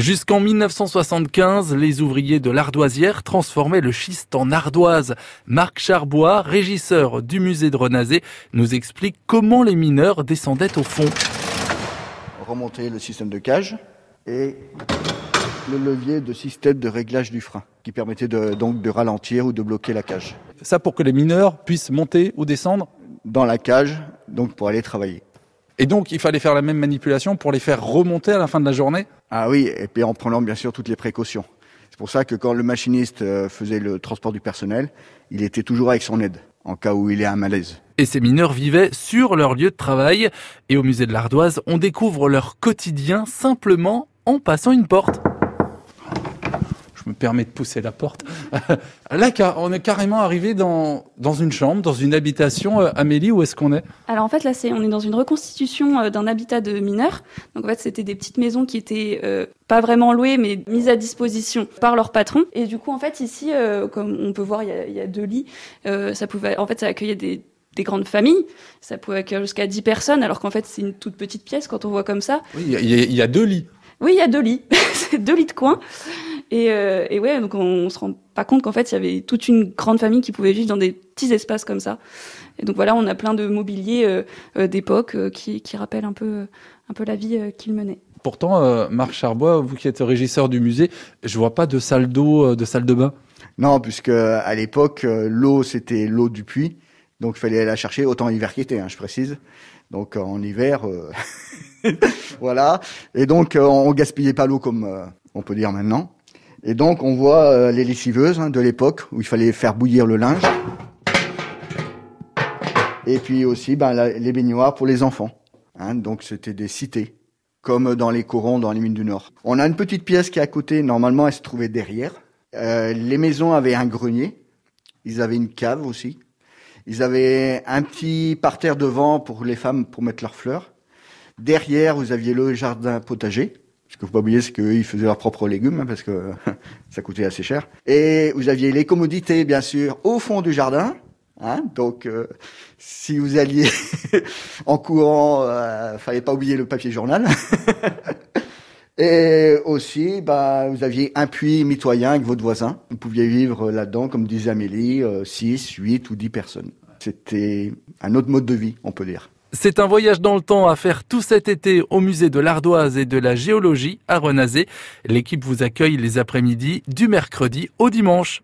Jusqu'en 1975, les ouvriers de l'ardoisière transformaient le schiste en ardoise. Marc Charbois, régisseur du musée de Renazé, nous explique comment les mineurs descendaient au fond. Remonter le système de cage et le levier de système de réglage du frein qui permettait de, donc de ralentir ou de bloquer la cage. Ça pour que les mineurs puissent monter ou descendre? Dans la cage, donc pour aller travailler. Et donc il fallait faire la même manipulation pour les faire remonter à la fin de la journée Ah oui, et puis en prenant bien sûr toutes les précautions. C'est pour ça que quand le machiniste euh, faisait le transport du personnel, il était toujours avec son aide en cas où il est un malaise. Et ces mineurs vivaient sur leur lieu de travail. Et au musée de l'Ardoise, on découvre leur quotidien simplement en passant une porte. Je me permets de pousser la porte. Là, on est carrément arrivé dans, dans une chambre, dans une habitation. Euh, Amélie, où est-ce qu'on est? Alors en fait, là, c'est, on est dans une reconstitution euh, d'un habitat de mineurs. Donc en fait, c'était des petites maisons qui étaient euh, pas vraiment louées, mais mises à disposition par leur patron. Et du coup, en fait, ici, euh, comme on peut voir, il y a, il y a deux lits. Ça pouvait, en fait, ça accueillait des des grandes familles, ça pouvait accueillir jusqu'à 10 personnes, alors qu'en fait c'est une toute petite pièce quand on voit comme ça. Oui, il y, y a deux lits. Oui, il y a deux lits, c'est deux lits de coin. Et, euh, et ouais, donc on, on se rend pas compte qu'en fait il y avait toute une grande famille qui pouvait vivre dans des petits espaces comme ça. Et donc voilà, on a plein de mobilier euh, euh, d'époque euh, qui, qui rappellent un peu, un peu la vie euh, qu'ils menaient. Pourtant, euh, Marc Charbois, vous qui êtes régisseur du musée, je vois pas de salle d'eau, euh, de salle de bain. Non, puisque à l'époque, euh, l'eau, c'était l'eau du puits. Donc, il fallait aller la chercher, autant en hiver qu'été, hein, je précise. Donc, euh, en hiver, euh, voilà. Et donc, euh, on gaspillait pas l'eau comme euh, on peut dire maintenant. Et donc, on voit euh, les lessiveuses hein, de l'époque où il fallait faire bouillir le linge. Et puis aussi, ben, les baignoires pour les enfants. Hein, donc, c'était des cités, comme dans les corons dans les mines du Nord. On a une petite pièce qui est à côté. Normalement, elle se trouvait derrière. Euh, les maisons avaient un grenier. Ils avaient une cave aussi. Ils avaient un petit parterre devant pour les femmes pour mettre leurs fleurs. Derrière, vous aviez le jardin potager. Qu'il faut pas oublier, c'est qu'eux, ils faisaient leurs propres légumes, hein, parce que ça coûtait assez cher. Et vous aviez les commodités, bien sûr, au fond du jardin. Hein, donc, euh, si vous alliez en courant, euh, fallait pas oublier le papier journal. Et aussi, bah, vous aviez un puits mitoyen avec votre voisin. Vous pouviez vivre là-dedans, comme disait Amélie, 6, 8 ou 10 personnes. C'était un autre mode de vie, on peut dire. C'est un voyage dans le temps à faire tout cet été au musée de l'Ardoise et de la géologie à Renazé. L'équipe vous accueille les après-midi du mercredi au dimanche.